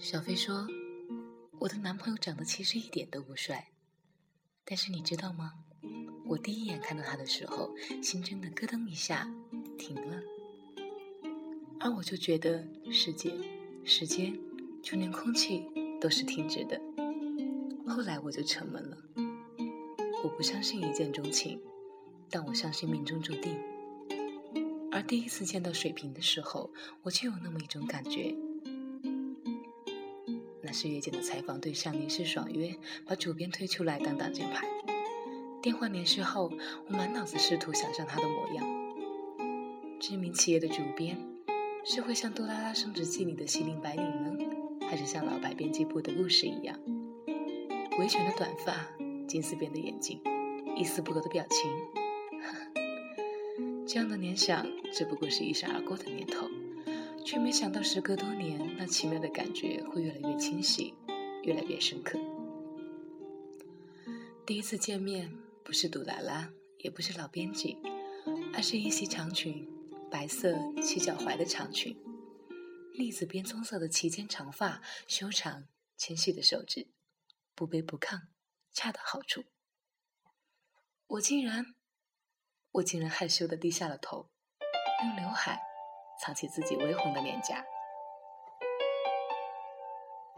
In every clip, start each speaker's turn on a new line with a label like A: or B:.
A: 小飞说：“我的男朋友长得其实一点都不帅，但是你知道吗？我第一眼看到他的时候，心真的咯噔一下停了，而我就觉得世界、时间，就连空气都是停止的。后来我就沉闷了。我不相信一见钟情，但我相信命中注定。而第一次见到水瓶的时候，我就有那么一种感觉。”那是月见的采访对象临时爽约，把主编推出来当挡箭牌。电话联系后，我满脑子试图想象他的模样。知名企业的主编，是会像《杜拉拉升职记》里的西林白领呢，还是像老白编辑部的故事一样，维权的短发，金丝边的眼睛，一丝不苟的表情？这样的联想，只不过是一闪而过的念头。却没想到，时隔多年，那奇妙的感觉会越来越清晰，越来越深刻。第一次见面，不是杜拉拉，也不是老编辑，而是一袭长裙，白色齐脚踝的长裙，栗子边棕色的齐肩长发，修长纤细的手指，不卑不亢，恰到好处。我竟然，我竟然害羞的低下了头，用刘海。藏起自己微红的脸颊。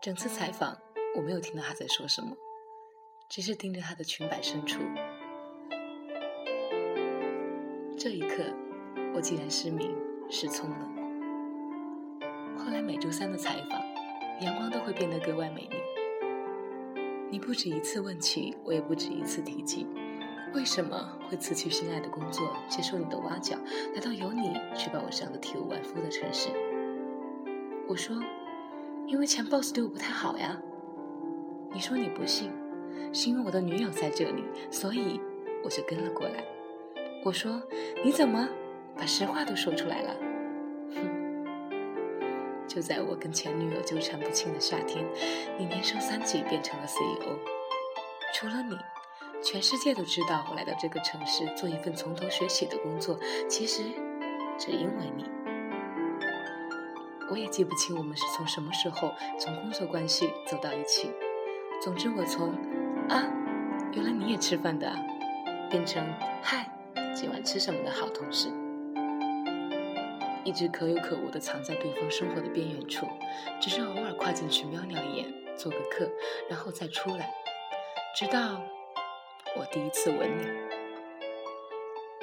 A: 整次采访，我没有听到他在说什么，只是盯着他的裙摆深处。这一刻，我竟然失明失聪了。后来每周三的采访，阳光都会变得格外美丽。你不止一次问起，我也不止一次提及。为什么会辞去心爱的工作，接受你的挖角，来到有你却把我伤得体无完肤的城市？我说，因为前 boss 对我不太好呀。你说你不信，是因为我的女友在这里，所以我就跟了过来。我说，你怎么把实话都说出来了？哼！就在我跟前女友纠缠不清的夏天，你连升三级变成了 CEO，除了你。全世界都知道我来到这个城市做一份从头学起的工作，其实只因为你。我也记不清我们是从什么时候从工作关系走到一起。总之，我从啊，原来你也吃饭的，变成嗨，今晚吃什么的好同事，一直可有可无的藏在对方生活的边缘处，只是偶尔跨进去瞄两眼，做个客，然后再出来，直到。我第一次吻你，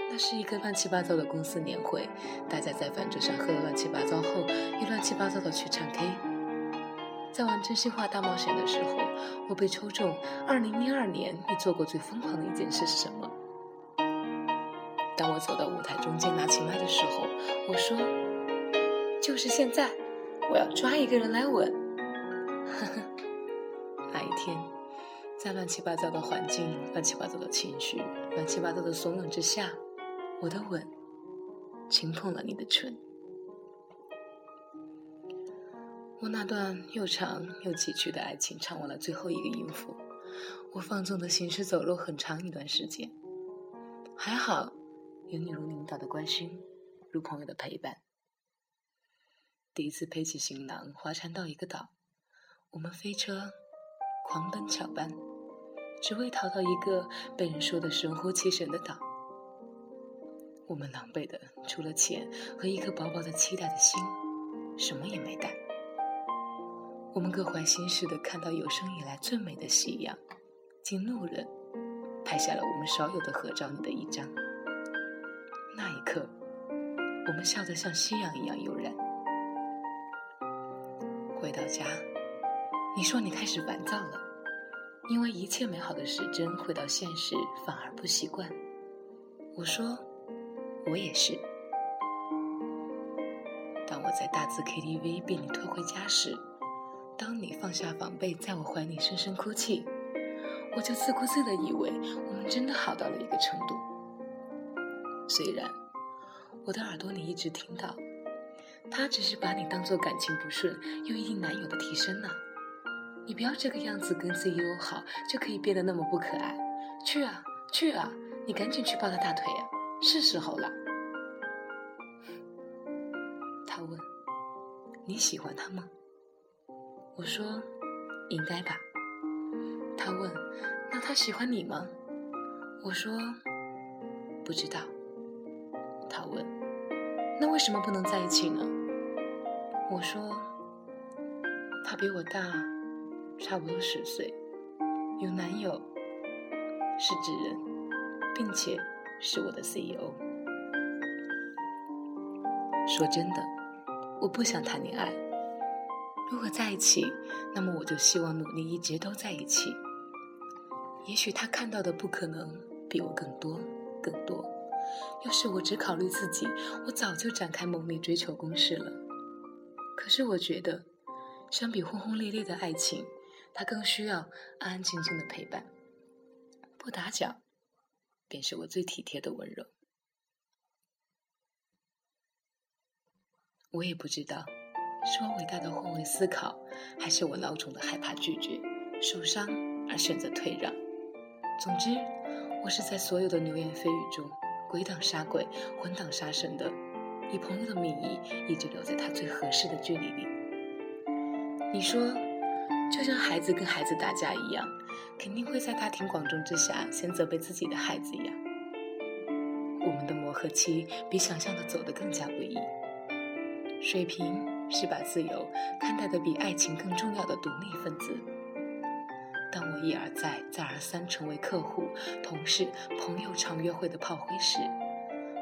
A: 那是一个乱七八糟的公司年会，大家在饭桌上喝了乱七八糟后，又乱七八糟的去唱 K。在玩真心话大冒险的时候，我被抽中。二零一二年，你做过最疯狂的一件事是什么？当我走到舞台中间拿起麦的时候，我说：“就是现在，我要抓一个人来吻。” 呵呵，那一天。在乱七八糟的环境、乱七八糟的情绪、乱七八糟的怂恿之下，我的吻轻碰了你的唇。我那段又长又崎岖的爱情唱完了最后一个音符，我放纵的行尸走肉很长一段时间。还好有你如领导的关心，如朋友的陪伴。第一次背起行囊，划船到一个岛，我们飞车。狂奔巧奔，只为逃到一个被人说的神乎其神的岛。我们狼狈的，除了钱和一颗薄薄的期待的心，什么也没带。我们各怀心事的看到有生以来最美的夕阳，竟路人拍下了我们少有的合照里的一张。那一刻，我们笑得像夕阳一样悠然。回到家。你说你开始烦躁了，因为一切美好的时针回到现实反而不习惯。我说，我也是。当我在大字 KTV 被你推回家时，当你放下防备在我怀里深深哭泣，我就自顾自的以为我们真的好到了一个程度。虽然我的耳朵里一直听到，他只是把你当做感情不顺又一定男友的替身呢。你不要这个样子跟 CEO 好，就可以变得那么不可爱。去啊，去啊，你赶紧去抱他大腿呀，是时候了。他问：“你喜欢他吗？”我说：“应该吧。”他问：“那他喜欢你吗？”我说：“不知道。”他问：“那为什么不能在一起呢？”我说：“他比我大，差不多十岁，有男友，是纸人，并且是我的 CEO。说真的，我不想谈恋爱。如果在一起，那么我就希望努力一直都在一起。也许他看到的不可能比我更多，更多。要是我只考虑自己，我早就展开猛烈追求攻势了。可是我觉得，相比轰轰烈烈的爱情，他更需要安安静静的陪伴，不打搅，便是我最体贴的温柔。我也不知道，是我伟大的换位思考，还是我孬种的害怕拒绝、受伤而选择退让。总之，我是在所有的流言蜚语中。鬼挡杀鬼，魂挡杀神的，以朋友的名义一直留在他最合适的距离里。你说，就像孩子跟孩子打架一样，肯定会在大庭广众之下先责备自己的孩子一样。我们的磨合期比想象的走得更加不易。水瓶是把自由看待的比爱情更重要的独立分子。当我一而再、再而三成为客户、同事、朋友常约会的炮灰时，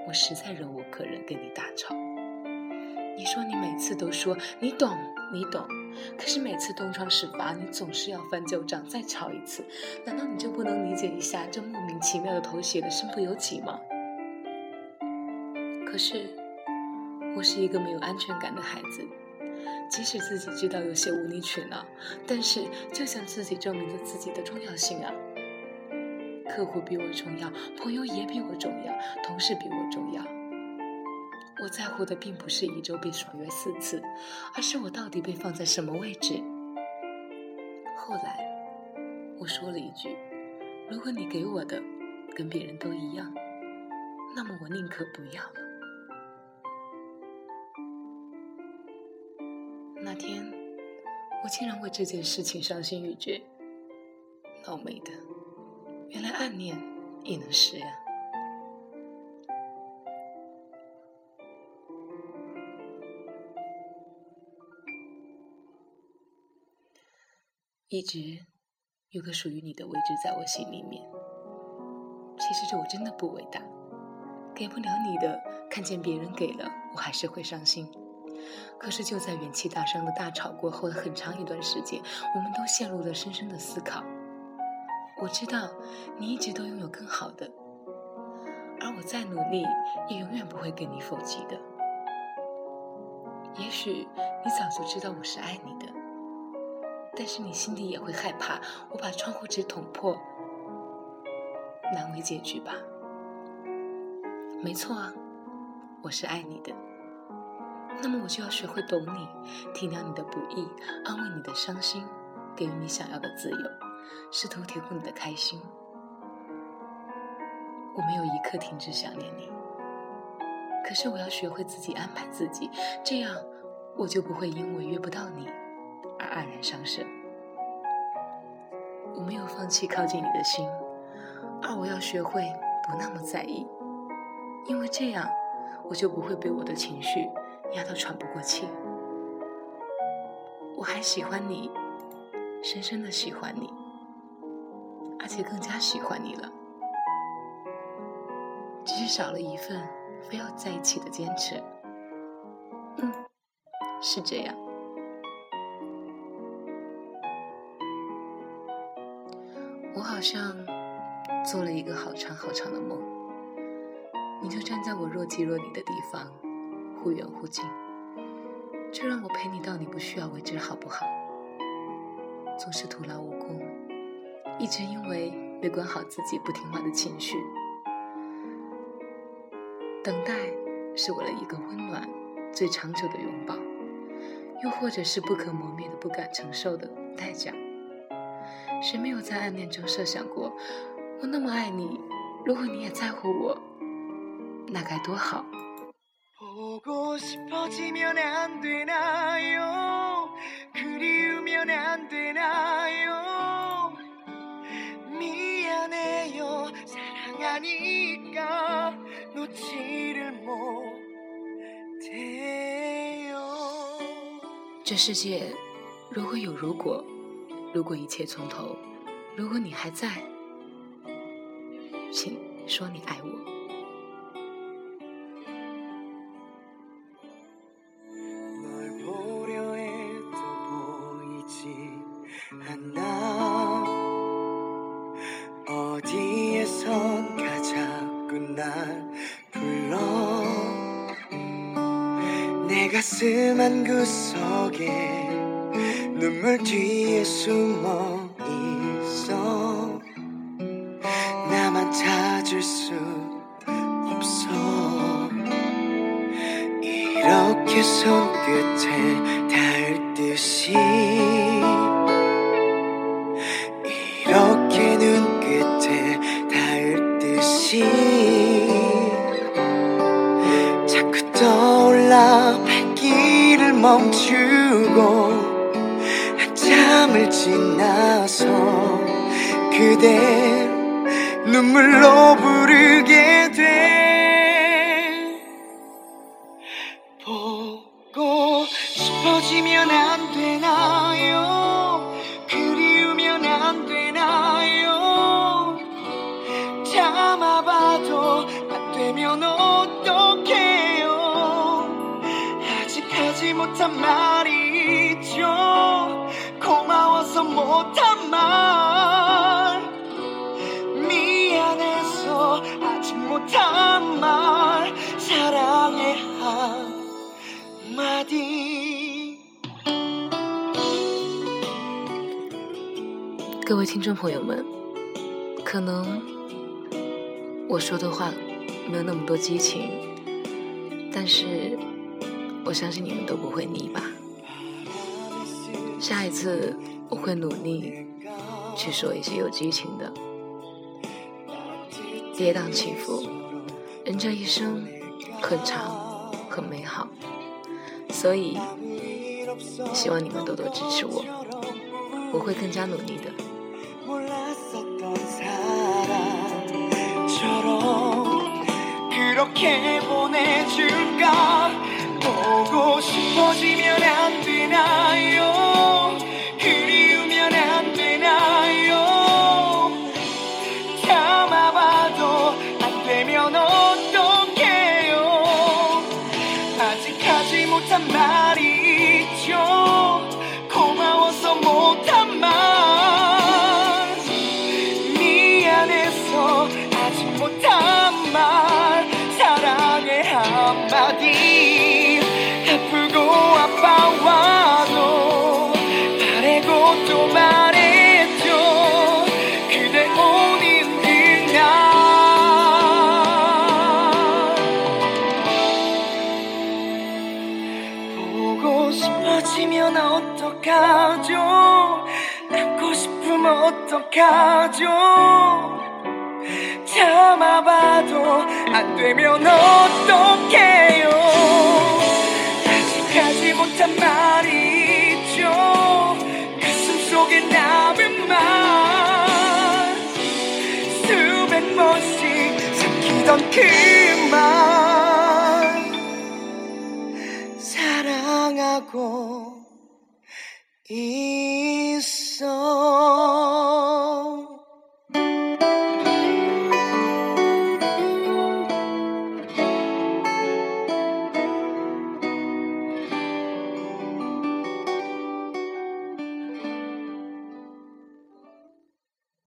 A: 我实在忍无可忍，跟你大吵。你说你每次都说你懂，你懂，可是每次东窗事发，你总是要翻旧账，再吵一次。难道你就不能理解一下这莫名其妙的头写的身不由己吗？可是，我是一个没有安全感的孩子。即使自己知道有些无理取闹，但是就向自己证明着自己的重要性啊！客户比我重要，朋友也比我重要，同事比我重要。我在乎的并不是一周被爽约四次，而是我到底被放在什么位置。后来，我说了一句：“如果你给我的跟别人都一样，那么我宁可不要了。”那天，我竟然为这件事情伤心欲绝。倒霉的，原来暗恋也能湿呀！一直有个属于你的位置在我心里面。其实这我真的不伟大，给不了你的，看见别人给了，我还是会伤心。可是就在元气大伤的大吵过后的很长一段时间，我们都陷入了深深的思考。我知道你一直都拥有更好的，而我再努力也永远不会跟你否极的。也许你早就知道我是爱你的，但是你心里也会害怕我把窗户纸捅破，难为结局吧？没错啊，我是爱你的。那么我就要学会懂你，体谅你的不易，安慰你的伤心，给予你想要的自由，试图填补你的开心。我没有一刻停止想念你，可是我要学会自己安排自己，这样我就不会因为约不到你而黯然伤神。我没有放弃靠近你的心，而我要学会不那么在意，因为这样我就不会被我的情绪。压得喘不过气，我还喜欢你，深深的喜欢你，而且更加喜欢你了，只是少了一份非要在一起的坚持。嗯，是这样。我好像做了一个好长好长的梦，你就站在我若即若离的地方。忽远忽近，就让我陪你到你不需要为止，好不好？总是徒劳无功，一直因为没管好自己不听话的情绪。等待是为了一个温暖、最长久的拥抱，又或者是不可磨灭的不敢承受的代价。谁没有在暗恋中设想过我那么爱你如果你也在乎我那该多好。这世界如果有如果如果一切从头，如果你还在，请说你爱我。
B: 널 보려 해도 보이지 않아 어디에선가 자꾸 날 불러 내 가슴 한 구석에 눈물 뒤에 숨어 있어. 나만 찾을 수 없어. 이렇게 손끝에 닿을 듯이 이렇게 눈끝에 닿을 듯이 자꾸 떠올라 발길을 멈추고 한참을 지나서 그대 눈물로 부르게 돼 보고 싶어지면 안 되나요? 그리우면 안 되나요? 참아봐도 안 되면 어떡해요? 아직 하지 못한 말 못한 말. 미안해서 아직 못한 말. 사랑해 한마디.
A: 各位听众朋友们，可能我说的话没有那么多激情，但是我相信你们都不会腻吧。下一次 我会努力去说一些有激情的。跌宕起伏，人这一生很长很美好，所以希望你们多多支持我，我会更加努力的。
B: 싶어지면 어떡하죠? 안고 싶으면 어떡하죠? 참아봐도 안 되면 어떡해요? 아직 하지 못한 말이 있죠. 가슴 속에 남은 말. 수백 번씩 삼키던 그말 过一